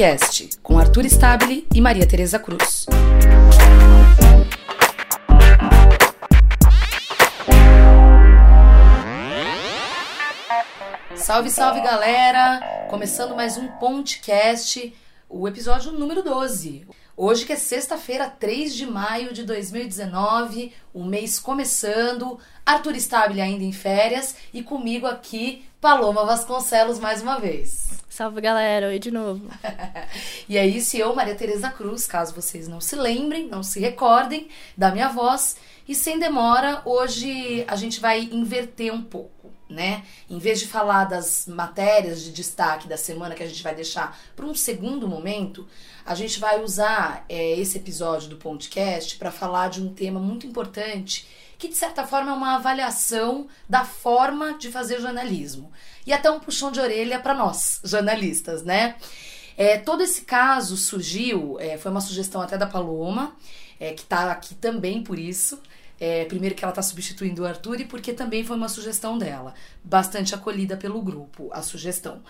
Ponticast, com Arthur Stabile e Maria Tereza Cruz. Salve, salve galera! Começando mais um Ponticast, o episódio número 12. Hoje que é sexta-feira, 3 de maio de 2019, o mês começando, Arthur Stabile ainda em férias e comigo aqui, Paloma Vasconcelos mais uma vez. Salve galera, oi de novo. e é isso, eu, Maria Tereza Cruz, caso vocês não se lembrem, não se recordem da minha voz. E sem demora, hoje a gente vai inverter um pouco né? Em vez de falar das matérias de destaque da semana que a gente vai deixar para um segundo momento, a gente vai usar é, esse episódio do podcast para falar de um tema muito importante que de certa forma é uma avaliação da forma de fazer jornalismo e até um puxão de orelha para nós jornalistas, né? É, todo esse caso surgiu, é, foi uma sugestão até da Paloma, é, que está aqui também por isso. É, primeiro que ela está substituindo o Arthur e porque também foi uma sugestão dela, bastante acolhida pelo grupo, a sugestão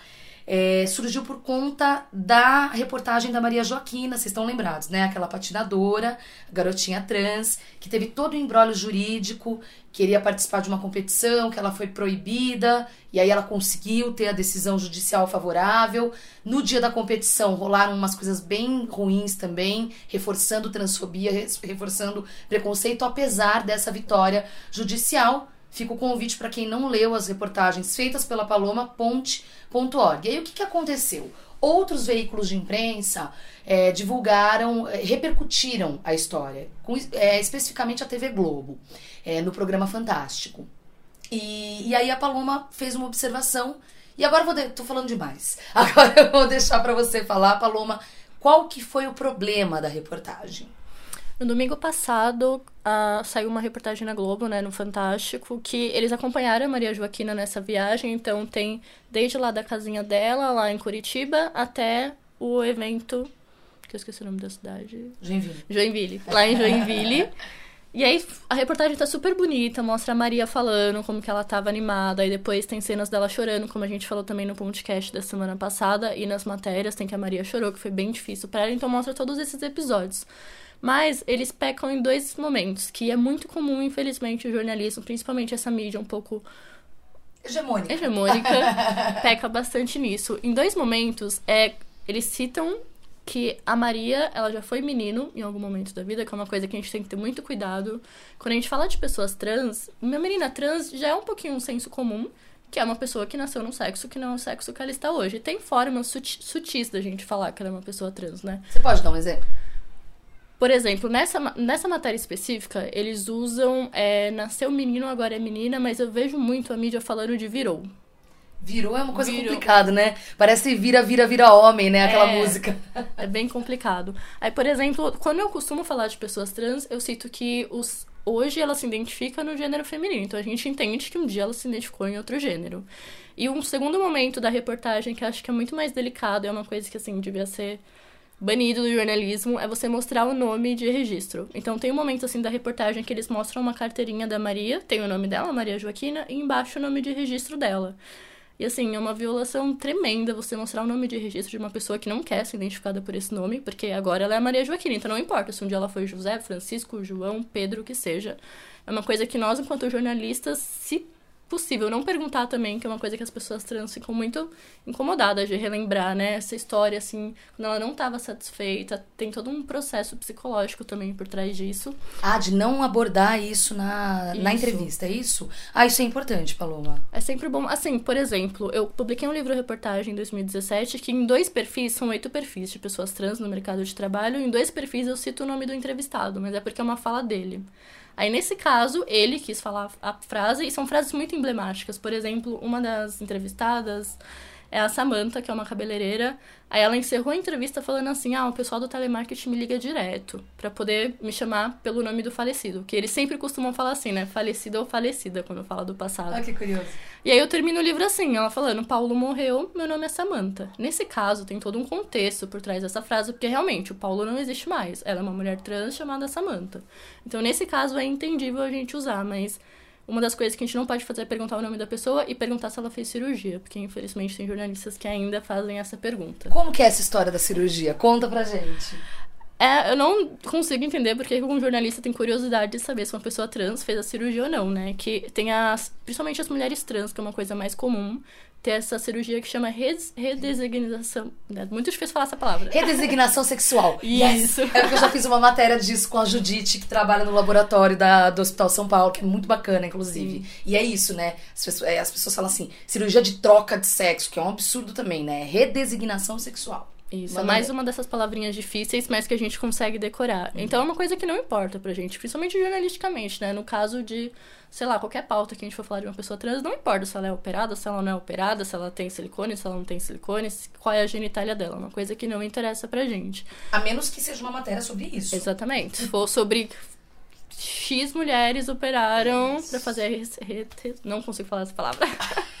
é, surgiu por conta da reportagem da Maria Joaquina, vocês estão lembrados, né? Aquela patinadora, garotinha trans, que teve todo o embrólio jurídico, queria participar de uma competição, que ela foi proibida, e aí ela conseguiu ter a decisão judicial favorável. No dia da competição rolaram umas coisas bem ruins também, reforçando transfobia, reforçando preconceito, apesar dessa vitória judicial. Fica o convite para quem não leu as reportagens feitas pela Paloma Ponte.org. E aí o que, que aconteceu? Outros veículos de imprensa é, divulgaram, é, repercutiram a história, com, é, especificamente a TV Globo, é, no programa Fantástico. E, e, aí a Paloma fez uma observação, e agora vou. De, tô falando demais. Agora eu vou deixar para você falar, Paloma, qual que foi o problema da reportagem? No domingo passado, uh, saiu uma reportagem na Globo, né, no Fantástico, que eles acompanharam a Maria Joaquina nessa viagem. Então, tem desde lá da casinha dela, lá em Curitiba, até o evento. Que eu esqueci o nome da cidade. Joinville. Joinville. Lá em Joinville. E aí a reportagem tá super bonita, mostra a Maria falando como que ela tava animada, aí depois tem cenas dela chorando, como a gente falou também no podcast da semana passada, e nas matérias tem que a Maria chorou, que foi bem difícil para ela, então mostra todos esses episódios. Mas eles pecam em dois momentos, que é muito comum, infelizmente, o jornalismo, principalmente essa mídia um pouco hegemônica, hegemônica peca bastante nisso. Em dois momentos, é, eles citam que a Maria, ela já foi menino em algum momento da vida, que é uma coisa que a gente tem que ter muito cuidado. Quando a gente fala de pessoas trans, uma menina trans já é um pouquinho um senso comum, que é uma pessoa que nasceu num sexo que não é o sexo que ela está hoje. Tem formas sutis da gente falar que ela é uma pessoa trans, né? Você pode dar um exemplo? Por exemplo, nessa, nessa matéria específica, eles usam é, nasceu menino, agora é menina, mas eu vejo muito a mídia falando de virou. Virou é uma coisa virou. complicada, né? Parece vira, vira, vira homem, né? Aquela é, música. É bem complicado. Aí, por exemplo, quando eu costumo falar de pessoas trans, eu cito que os, hoje ela se identifica no gênero feminino. Então a gente entende que um dia ela se identificou em outro gênero. E um segundo momento da reportagem que eu acho que é muito mais delicado, é uma coisa que assim devia ser banido do jornalismo é você mostrar o nome de registro. Então tem um momento assim da reportagem que eles mostram uma carteirinha da Maria, tem o nome dela, Maria Joaquina, e embaixo o nome de registro dela. E assim, é uma violação tremenda você mostrar o nome de registro de uma pessoa que não quer ser identificada por esse nome, porque agora ela é Maria Joaquina, então não importa se um dia ela foi José, Francisco, João, Pedro, o que seja. É uma coisa que nós, enquanto jornalistas, se possível não perguntar também, que é uma coisa que as pessoas trans ficam muito incomodadas de relembrar, né? Essa história, assim, quando ela não estava satisfeita, tem todo um processo psicológico também por trás disso. Ah, de não abordar isso na, isso. na entrevista, é isso? Ah, isso é importante, Paloma. É sempre bom. Assim, por exemplo, eu publiquei um livro-reportagem em 2017 que em dois perfis, são oito perfis de pessoas trans no mercado de trabalho, em dois perfis eu cito o nome do entrevistado, mas é porque é uma fala dele. Aí, nesse caso, ele quis falar a frase, e são frases muito emblemáticas. Por exemplo, uma das entrevistadas é a Samantha, que é uma cabeleireira. Aí ela encerrou a entrevista falando assim: ah, o pessoal do telemarketing me liga direto para poder me chamar pelo nome do falecido. Que eles sempre costumam falar assim, né? Falecido ou falecida, quando fala do passado. Ah, que curioso. E aí eu termino o livro assim, ela falando: Paulo morreu, meu nome é Samantha. Nesse caso, tem todo um contexto por trás dessa frase, porque realmente o Paulo não existe mais. Ela é uma mulher trans chamada Samantha. Então, nesse caso, é entendível a gente usar, mas uma das coisas que a gente não pode fazer é perguntar o nome da pessoa e perguntar se ela fez cirurgia, porque infelizmente tem jornalistas que ainda fazem essa pergunta. Como que é essa história da cirurgia? Conta pra gente. É, eu não consigo entender porque um jornalista tem curiosidade de saber se uma pessoa trans fez a cirurgia ou não, né? Que tem as. Principalmente as mulheres trans, que é uma coisa mais comum, ter essa cirurgia que chama res, redesignação. É muito difícil falar essa palavra. Redesignação sexual. Isso. Yes. É porque eu já fiz uma matéria disso com a Judite, que trabalha no laboratório da, do Hospital São Paulo, que é muito bacana, inclusive. Sim. E é isso, né? As pessoas, é, as pessoas falam assim, cirurgia de troca de sexo, que é um absurdo também, né? Redesignação sexual. Isso, é mais uma dessas palavrinhas difíceis, mas que a gente consegue decorar. Uhum. Então é uma coisa que não importa pra gente, principalmente jornalisticamente, né? No caso de, sei lá, qualquer pauta que a gente for falar de uma pessoa trans, não importa se ela é operada, se ela não é operada, se ela tem silicone, se ela não tem silicone, qual é a genitália dela. Uma coisa que não interessa pra gente. A menos que seja uma matéria sobre isso. Exatamente. Se for sobre X mulheres operaram para fazer. Não consigo falar essa palavra.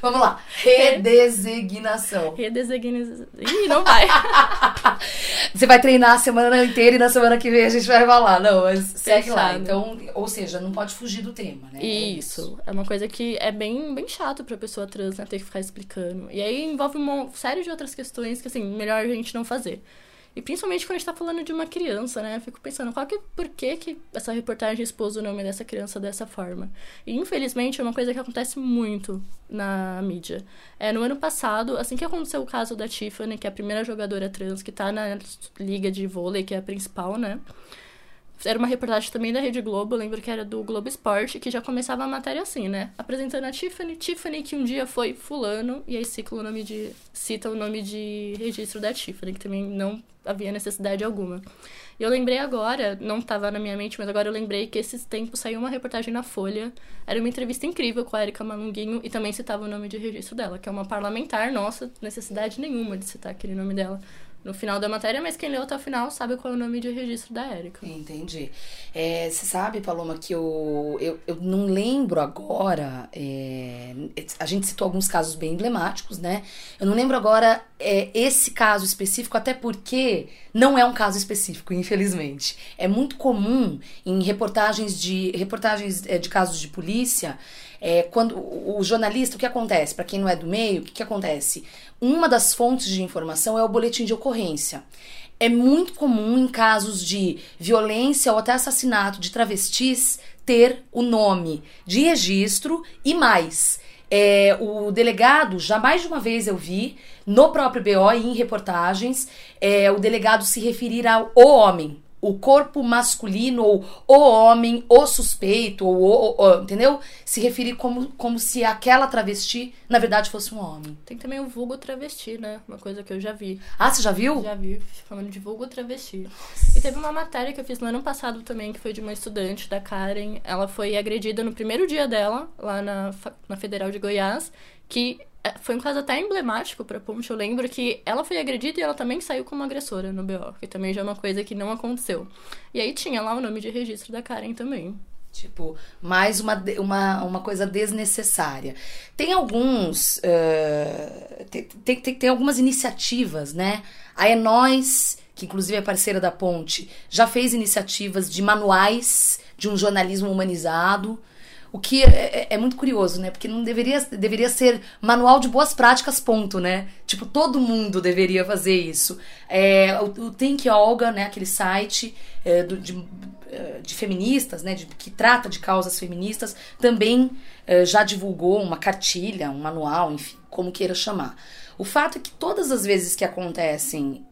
Vamos lá. Redesignação. Redesignação. Ih, não vai. Você vai treinar a semana inteira e na semana que vem a gente vai falar. Não, mas segue lá. Então, ou seja, não pode fugir do tema, né? Isso. É, é uma coisa que é bem, bem chato pra pessoa trans, né? Ter que ficar explicando. E aí envolve uma série de outras questões que, assim, melhor a gente não fazer. E principalmente quando a gente tá falando de uma criança, né? Eu fico pensando, qual que, por que, que essa reportagem expôs o nome dessa criança dessa forma? E infelizmente é uma coisa que acontece muito na mídia. É, no ano passado, assim que aconteceu o caso da Tiffany, que é a primeira jogadora trans que tá na liga de vôlei, que é a principal, né? Era uma reportagem também da Rede Globo, lembro que era do Globo Esporte, que já começava a matéria assim, né? Apresentando a Tiffany, Tiffany que um dia foi fulano, e aí cita o nome de, cita o nome de registro da Tiffany, que também não havia necessidade alguma. E eu lembrei agora, não estava na minha mente, mas agora eu lembrei que esses tempos saiu uma reportagem na Folha. Era uma entrevista incrível com a Erika Malunguinho e também citava o nome de registro dela, que é uma parlamentar, nossa, necessidade nenhuma de citar aquele nome dela no final da matéria, mas quem leu até o final sabe qual é o nome de registro da Érica. Entendi. É, você sabe, Paloma, que eu, eu, eu não lembro agora. É, a gente citou alguns casos bem emblemáticos, né? Eu não lembro agora é, esse caso específico, até porque não é um caso específico, infelizmente. É muito comum em reportagens de reportagens é, de casos de polícia é, quando o jornalista, o que acontece? Para quem não é do meio, o que, que acontece? Uma das fontes de informação é o boletim de ocorrência. É muito comum em casos de violência ou até assassinato de travestis ter o nome de registro e mais. É, o delegado, já mais de uma vez eu vi, no próprio BO e em reportagens, é, o delegado se referir ao homem, o corpo masculino ou o homem, o suspeito, ou, o, o, entendeu? Se referir como, como se aquela travesti, na verdade, fosse um homem. Tem também o vulgo travesti, né? Uma coisa que eu já vi. Ah, você já viu? Já vi, falando de vulgo travesti. E teve uma matéria que eu fiz no ano passado também, que foi de uma estudante, da Karen. Ela foi agredida no primeiro dia dela, lá na, na Federal de Goiás, que foi um caso até emblemático pra Ponte. Eu lembro que ela foi agredida e ela também saiu como agressora no BO, que também já é uma coisa que não aconteceu. E aí tinha lá o nome de registro da Karen também. Tipo, mais uma, uma, uma coisa desnecessária. Tem alguns. Uh, tem, tem, tem, algumas iniciativas, né? A É Nós, que inclusive é parceira da Ponte, já fez iniciativas de manuais de um jornalismo humanizado. O que é, é, é, muito curioso, né? Porque não deveria, deveria ser manual de boas práticas, ponto, né? Tipo, todo mundo deveria fazer isso. É, o, o Think Olga, né? Aquele site é, do, de, é, de, feministas, né? De, que trata de causas feministas, também é, já divulgou uma cartilha, um manual, enfim, como queira chamar. O fato é que todas as vezes que acontecem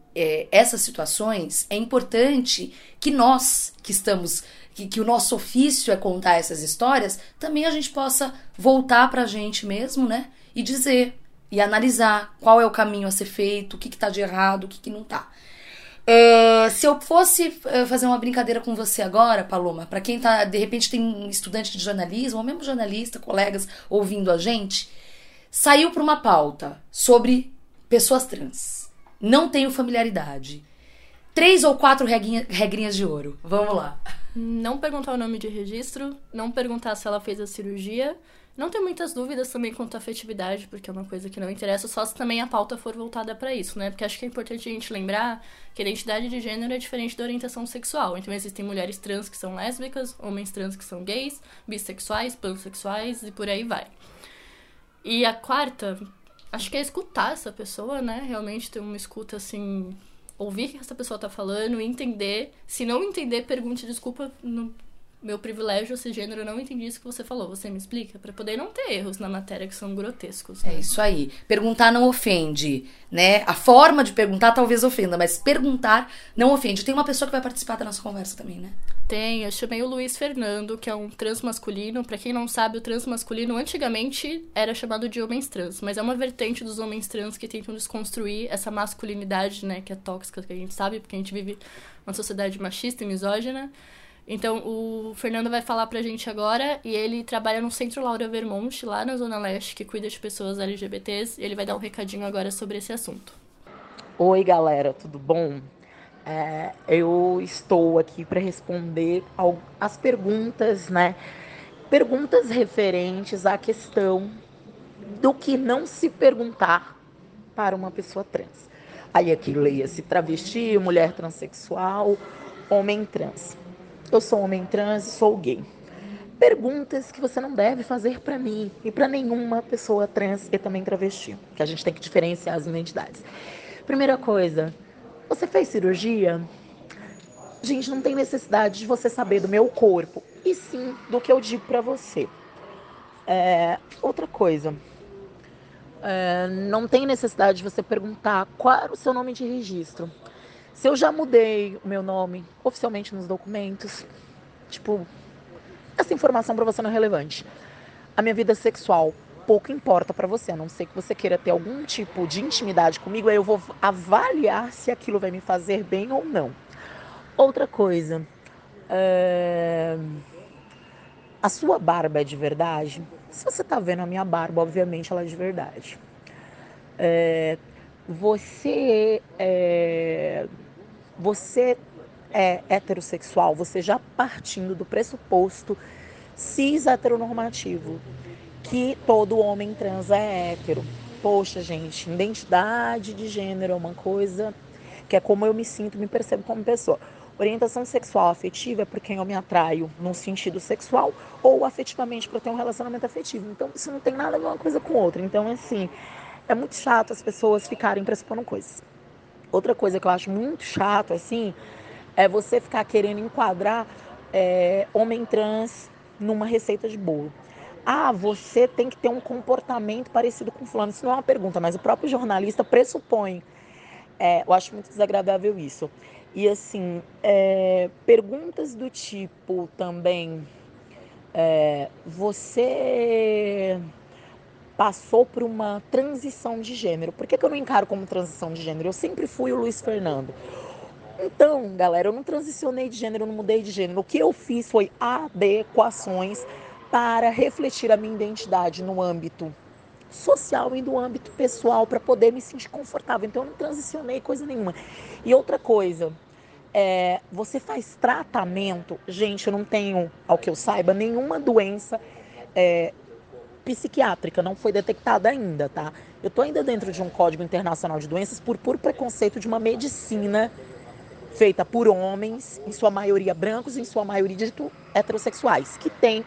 essas situações, é importante que nós que estamos que, que o nosso ofício é contar essas histórias, também a gente possa voltar para a gente mesmo, né? E dizer, e analisar qual é o caminho a ser feito, o que, está de errado, o que, que não tá. É, se eu fosse é, fazer uma brincadeira com você agora, Paloma, para quem tá, de repente tem um estudante de jornalismo, ou mesmo jornalista, colegas ouvindo a gente, saiu para uma pauta sobre pessoas trans. Não tenho familiaridade três ou quatro regrinha, regrinhas de ouro. Vamos lá. Não perguntar o nome de registro, não perguntar se ela fez a cirurgia, não ter muitas dúvidas também quanto à afetividade, porque é uma coisa que não interessa, só se também a pauta for voltada para isso, né? Porque acho que é importante a gente lembrar que a identidade de gênero é diferente da orientação sexual. Então existem mulheres trans que são lésbicas, homens trans que são gays, bissexuais, pansexuais e por aí vai. E a quarta, acho que é escutar essa pessoa, né? Realmente ter uma escuta assim ouvir o que essa pessoa tá falando, entender. Se não entender, pergunte desculpa, no, meu privilégio, esse gênero, eu não entendi isso que você falou. Você me explica? para poder não ter erros na matéria que são grotescos. Né? É isso aí. Perguntar não ofende, né? A forma de perguntar talvez ofenda, mas perguntar não ofende. Tem uma pessoa que vai participar da nossa conversa também, né? Tem, eu chamei o Luiz Fernando, que é um transmasculino. Para quem não sabe, o transmasculino antigamente era chamado de homens trans, mas é uma vertente dos homens trans que tentam desconstruir essa masculinidade, né, que é tóxica, que a gente sabe, porque a gente vive uma sociedade machista e misógina. Então, o Fernando vai falar pra gente agora, e ele trabalha no Centro Laura Vermont, lá na Zona Leste, que cuida de pessoas LGBTs, e ele vai dar um recadinho agora sobre esse assunto. Oi, galera, tudo bom? É, eu estou aqui para responder as perguntas, né? Perguntas referentes à questão do que não se perguntar para uma pessoa trans. Aí aqui leia-se travesti, mulher transexual, homem trans. Eu sou homem trans e sou gay. Perguntas que você não deve fazer para mim e para nenhuma pessoa trans e também travesti, que a gente tem que diferenciar as identidades. Primeira coisa, você fez cirurgia? Gente, não tem necessidade de você saber do meu corpo, e sim do que eu digo para você. É, outra coisa, é, não tem necessidade de você perguntar qual era o seu nome de registro. Se eu já mudei o meu nome oficialmente nos documentos, tipo, essa informação para você não é relevante. A minha vida sexual pouco importa para você, a não ser que você queira ter algum tipo de intimidade comigo, aí eu vou avaliar se aquilo vai me fazer bem ou não. Outra coisa, é... a sua barba é de verdade? Se você tá vendo a minha barba, obviamente ela é de verdade. É... Você é você é heterossexual, você já partindo do pressuposto cis heteronormativo, que todo homem trans é hétero. Poxa, gente, identidade de gênero é uma coisa que é como eu me sinto, me percebo como pessoa. Orientação sexual afetiva é por quem eu me atraio num sentido sexual ou afetivamente para ter um relacionamento afetivo. Então, isso não tem nada a ver uma coisa com outra. Então, assim, é muito chato as pessoas ficarem pressupondo coisas. Outra coisa que eu acho muito chato, assim, é você ficar querendo enquadrar é, homem trans numa receita de bolo. Ah, você tem que ter um comportamento parecido com fulano. Isso não é uma pergunta, mas o próprio jornalista pressupõe. É, eu acho muito desagradável isso. E assim, é, perguntas do tipo também, é, você passou por uma transição de gênero. Por que, que eu não encaro como transição de gênero? Eu sempre fui o Luiz Fernando. Então, galera, eu não transicionei de gênero, eu não mudei de gênero. O que eu fiz foi adequações para refletir a minha identidade no âmbito social e no âmbito pessoal para poder me sentir confortável. Então, eu não transicionei coisa nenhuma. E outra coisa, é, você faz tratamento. Gente, eu não tenho, ao que eu saiba, nenhuma doença é, psiquiátrica, não foi detectada ainda, tá? Eu tô ainda dentro de um código internacional de doenças por puro preconceito de uma medicina feita por homens, em sua maioria brancos, em sua maioria dito heterossexuais, que tem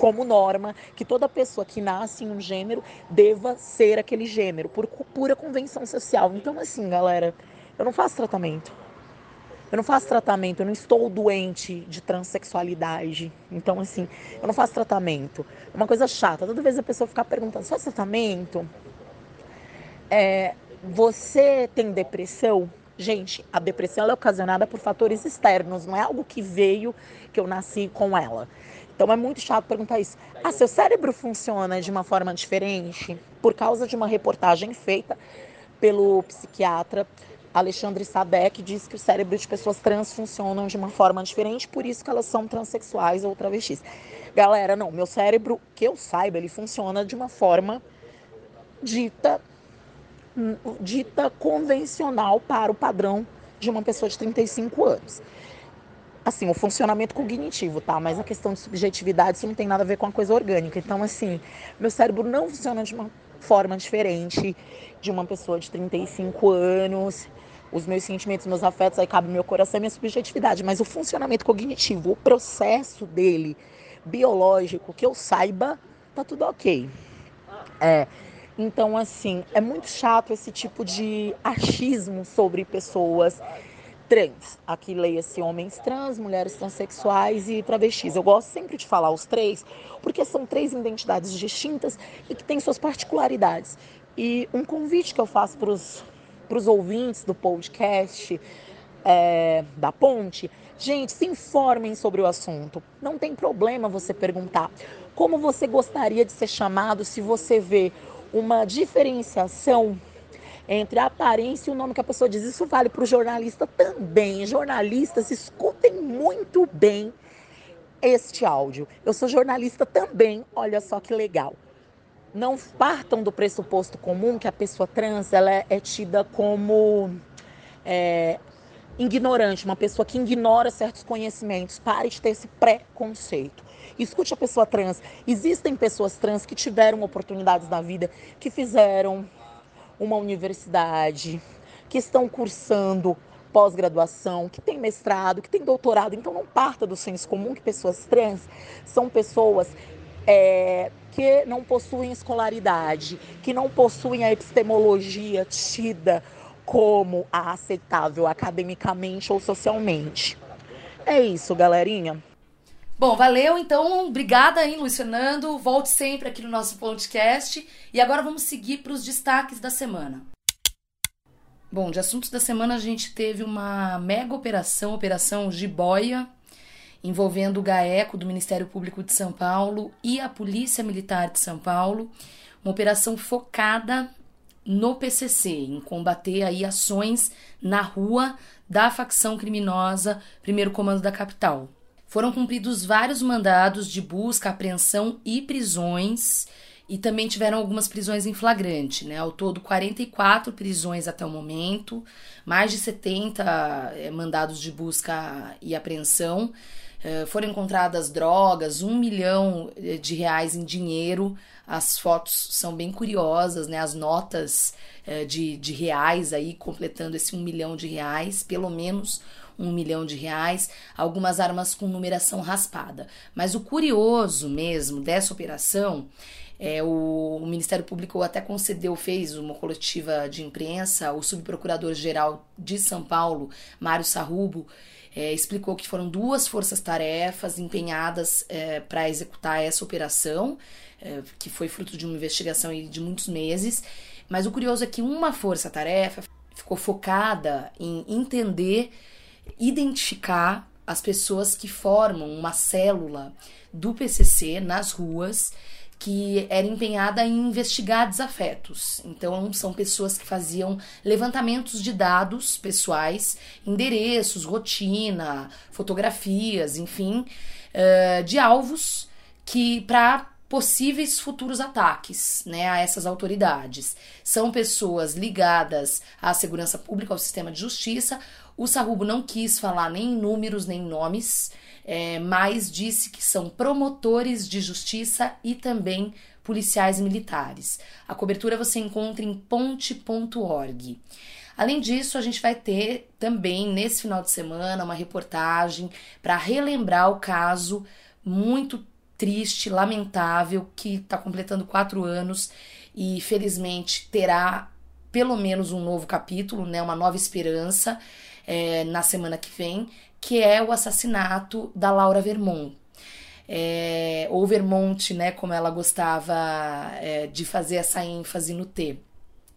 como norma que toda pessoa que nasce em um gênero deva ser aquele gênero, por pura convenção social. Então, assim, galera, eu não faço tratamento. Eu não faço tratamento, eu não estou doente de transexualidade. Então, assim, eu não faço tratamento. É uma coisa chata. Toda vez a pessoa ficar perguntando, faz tratamento? É, você tem depressão? Gente, a depressão é ocasionada por fatores externos, não é algo que veio, que eu nasci com ela. Então é muito chato perguntar isso. Ah, seu cérebro funciona de uma forma diferente? Por causa de uma reportagem feita pelo psiquiatra Alexandre Sadek diz que o cérebro de pessoas trans funcionam de uma forma diferente, por isso que elas são transexuais ou travestis. Galera, não, meu cérebro, que eu saiba, ele funciona de uma forma dita dita convencional para o padrão de uma pessoa de 35 anos. Assim, o funcionamento cognitivo, tá? Mas a questão de subjetividade, isso não tem nada a ver com a coisa orgânica. Então, assim, meu cérebro não funciona de uma forma diferente de uma pessoa de 35 anos. Os meus sentimentos, meus afetos, aí cabe meu coração e minha subjetividade. Mas o funcionamento cognitivo, o processo dele, biológico, que eu saiba, tá tudo ok. É. Então, assim, é muito chato esse tipo de achismo sobre pessoas trans. Aqui leia-se homens trans, mulheres transexuais e travestis. Eu gosto sempre de falar os três, porque são três identidades distintas e que têm suas particularidades. E um convite que eu faço para os ouvintes do podcast é, da Ponte, gente, se informem sobre o assunto. Não tem problema você perguntar como você gostaria de ser chamado se você vê uma diferenciação entre a aparência e o nome que a pessoa diz. Isso vale para o jornalista também. Jornalistas, escutem muito bem este áudio. Eu sou jornalista também, olha só que legal. Não partam do pressuposto comum que a pessoa trans ela é, tida como é, ignorante, uma pessoa que ignora certos conhecimentos. Pare de ter esse preconceito. Escute a pessoa trans. Existem pessoas trans que tiveram oportunidades na vida, que fizeram uma universidade, que estão cursando pós-graduação, que tem mestrado, que tem doutorado. Então não parta do senso comum que pessoas trans são pessoas é, que não possuem escolaridade, que não possuem a epistemologia tida como a aceitável academicamente ou socialmente. É isso, galerinha. Bom, valeu então. Obrigada aí, Luiz Fernando. Volte sempre aqui no nosso podcast. E agora vamos seguir para os destaques da semana. Bom, de assuntos da semana a gente teve uma mega operação, Operação Jiboia, envolvendo o GAECO do Ministério Público de São Paulo e a Polícia Militar de São Paulo. Uma operação focada no PCC, em combater aí ações na rua da facção criminosa Primeiro Comando da Capital. Foram cumpridos vários mandados de busca, apreensão e prisões, e também tiveram algumas prisões em flagrante, né? Ao todo, 44 prisões até o momento, mais de 70 eh, mandados de busca e apreensão. Eh, foram encontradas drogas, um milhão eh, de reais em dinheiro. As fotos são bem curiosas, né? As notas de, de reais aí completando esse um milhão de reais, pelo menos um milhão de reais, algumas armas com numeração raspada. Mas o curioso mesmo dessa operação é, o, o, Ministério Público até concedeu, fez uma coletiva de imprensa, o subprocurador-geral de São Paulo, Mário Sarrubo, é, explicou que foram duas forças-tarefas empenhadas é, para executar essa operação, é, que foi fruto de uma investigação de muitos meses. Mas o curioso é que uma força-tarefa ficou focada em entender identificar as pessoas que formam uma célula do PCC nas ruas que era empenhada em investigar desafetos. Então, são pessoas que faziam levantamentos de dados pessoais, endereços, rotina, fotografias, enfim, uh, de alvos que para possíveis futuros ataques né, a essas autoridades. São pessoas ligadas à segurança pública, ao sistema de justiça. O Sarrubo não quis falar nem números nem nomes, é, mas disse que são promotores de justiça e também policiais militares. A cobertura você encontra em ponte.org. Além disso, a gente vai ter também nesse final de semana uma reportagem para relembrar o caso muito triste, lamentável, que está completando quatro anos e felizmente terá pelo menos um novo capítulo, né, uma nova esperança é, na semana que vem, que é o assassinato da Laura Vermont. É, ou Vermont, né, como ela gostava é, de fazer essa ênfase no T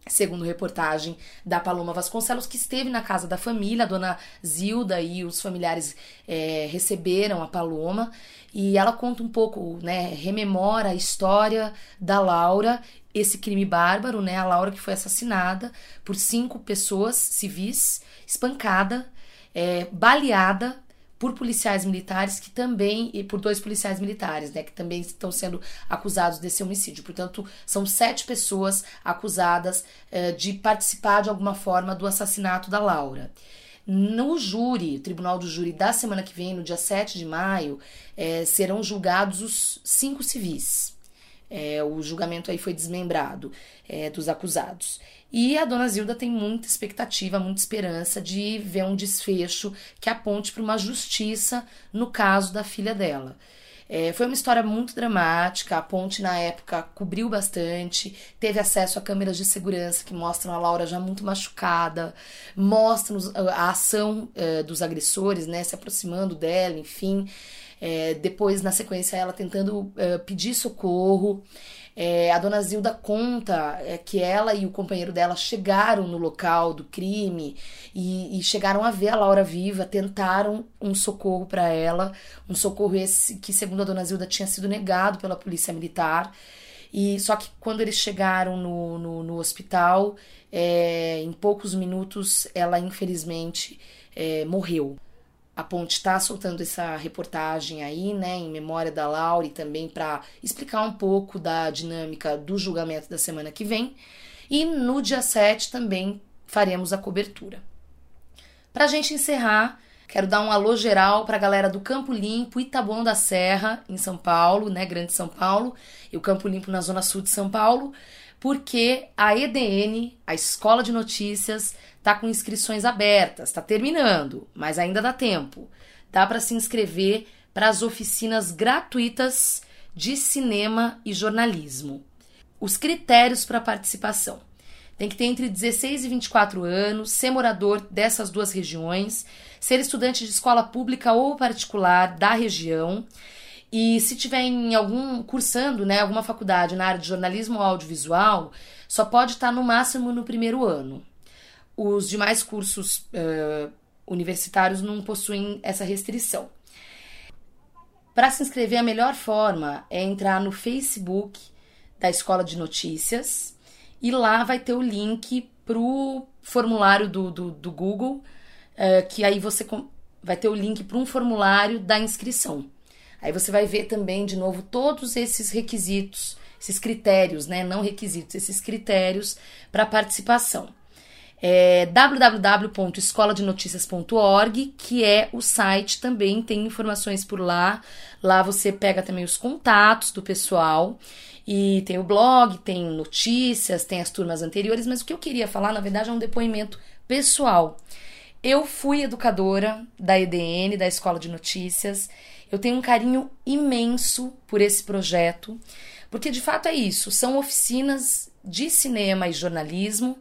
segundo reportagem da Paloma Vasconcelos, que esteve na casa da família, a dona Zilda e os familiares é, receberam a Paloma, e ela conta um pouco, né, rememora a história da Laura, esse crime bárbaro, né, a Laura que foi assassinada por cinco pessoas civis, espancada, é, baleada por policiais militares que também e por dois policiais militares, né, que também estão sendo acusados desse homicídio. Portanto, são sete pessoas acusadas eh, de participar de alguma forma do assassinato da Laura. No júri, tribunal do júri da semana que vem, no dia 7 de maio, é, serão julgados os cinco civis. É, o julgamento aí foi desmembrado é, dos acusados. E a dona Zilda tem muita expectativa, muita esperança de ver um desfecho que aponte para uma justiça no caso da filha dela. É, foi uma história muito dramática. A ponte, na época, cobriu bastante. Teve acesso a câmeras de segurança que mostram a Laura já muito machucada, mostram a ação é, dos agressores, né, se aproximando dela, enfim. É, depois, na sequência, ela tentando é, pedir socorro. É, a dona Zilda conta é, que ela e o companheiro dela chegaram no local do crime e, e chegaram a ver a Laura viva, tentaram um socorro para ela, um socorro esse que, segundo a dona Zilda, tinha sido negado pela polícia militar. E só que quando eles chegaram no, no, no hospital, é, em poucos minutos, ela infelizmente é, morreu a Ponte está soltando essa reportagem aí, né, em memória da Laura e também para explicar um pouco da dinâmica do julgamento da semana que vem. E no dia 7 também faremos a cobertura. Para a gente encerrar, quero dar um alô geral para a galera do Campo Limpo, Itaboão da Serra, em São Paulo, né, Grande São Paulo, e o Campo Limpo na Zona Sul de São Paulo, porque a EDN, a Escola de Notícias, Tá com inscrições abertas, tá terminando, mas ainda dá tempo. Dá para se inscrever para as oficinas gratuitas de cinema e jornalismo. Os critérios para participação. Tem que ter entre 16 e 24 anos, ser morador dessas duas regiões, ser estudante de escola pública ou particular da região. E se tiver em algum cursando, né, alguma faculdade na área de jornalismo ou audiovisual, só pode estar no máximo no primeiro ano. Os demais cursos uh, universitários não possuem essa restrição. Para se inscrever, a melhor forma é entrar no Facebook da Escola de Notícias e lá vai ter o link para o formulário do, do, do Google, uh, que aí você vai ter o link para um formulário da inscrição. Aí você vai ver também, de novo, todos esses requisitos, esses critérios, né? Não requisitos, esses critérios para participação é www.escoladenoticias.org, que é o site, também tem informações por lá. Lá você pega também os contatos do pessoal. E tem o blog, tem notícias, tem as turmas anteriores, mas o que eu queria falar, na verdade, é um depoimento pessoal. Eu fui educadora da EDN, da Escola de Notícias. Eu tenho um carinho imenso por esse projeto, porque de fato é isso: são oficinas de cinema e jornalismo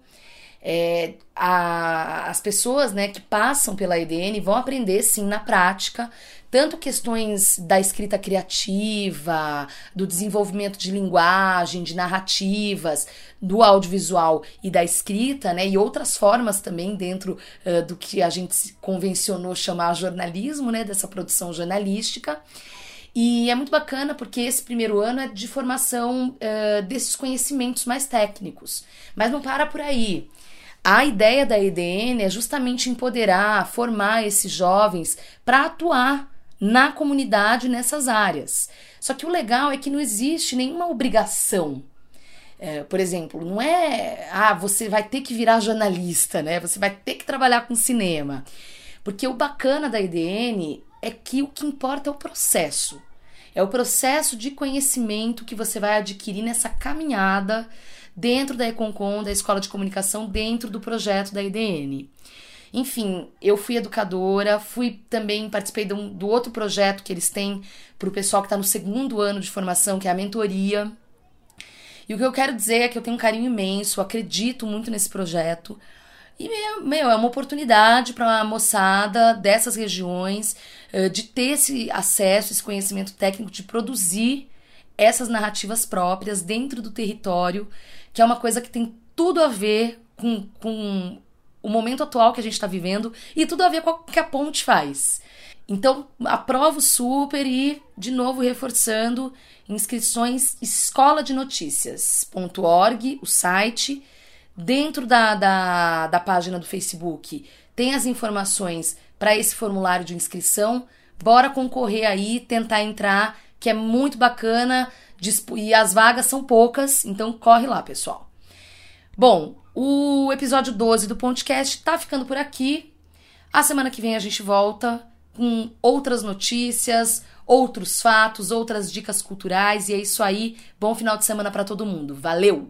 é, a, as pessoas né, que passam pela EDN vão aprender sim na prática tanto questões da escrita criativa, do desenvolvimento de linguagem, de narrativas, do audiovisual e da escrita, né, e outras formas também dentro uh, do que a gente convencionou chamar jornalismo, né, dessa produção jornalística. E é muito bacana porque esse primeiro ano é de formação uh, desses conhecimentos mais técnicos. Mas não para por aí. A ideia da EDN é justamente empoderar, formar esses jovens para atuar na comunidade nessas áreas. Só que o legal é que não existe nenhuma obrigação. É, por exemplo, não é, ah, você vai ter que virar jornalista, né? Você vai ter que trabalhar com cinema. Porque o bacana da EDN é que o que importa é o processo. É o processo de conhecimento que você vai adquirir nessa caminhada dentro da Econcom, da Escola de Comunicação, dentro do projeto da IDN. Enfim, eu fui educadora, fui também, participei do, do outro projeto que eles têm para o pessoal que está no segundo ano de formação, que é a mentoria. E o que eu quero dizer é que eu tenho um carinho imenso, acredito muito nesse projeto. E, meu, é uma oportunidade para a moçada dessas regiões uh, de ter esse acesso, esse conhecimento técnico, de produzir essas narrativas próprias dentro do território que é uma coisa que tem tudo a ver com, com o momento atual que a gente está vivendo e tudo a ver com o que a ponte faz. Então, aprovo super e, de novo, reforçando, inscrições escola de notícias.org, o site. Dentro da, da, da página do Facebook tem as informações para esse formulário de inscrição. Bora concorrer aí, tentar entrar, que é muito bacana. E as vagas são poucas, então corre lá, pessoal. Bom, o episódio 12 do podcast tá ficando por aqui. A semana que vem a gente volta com outras notícias, outros fatos, outras dicas culturais e é isso aí. Bom final de semana para todo mundo. Valeu!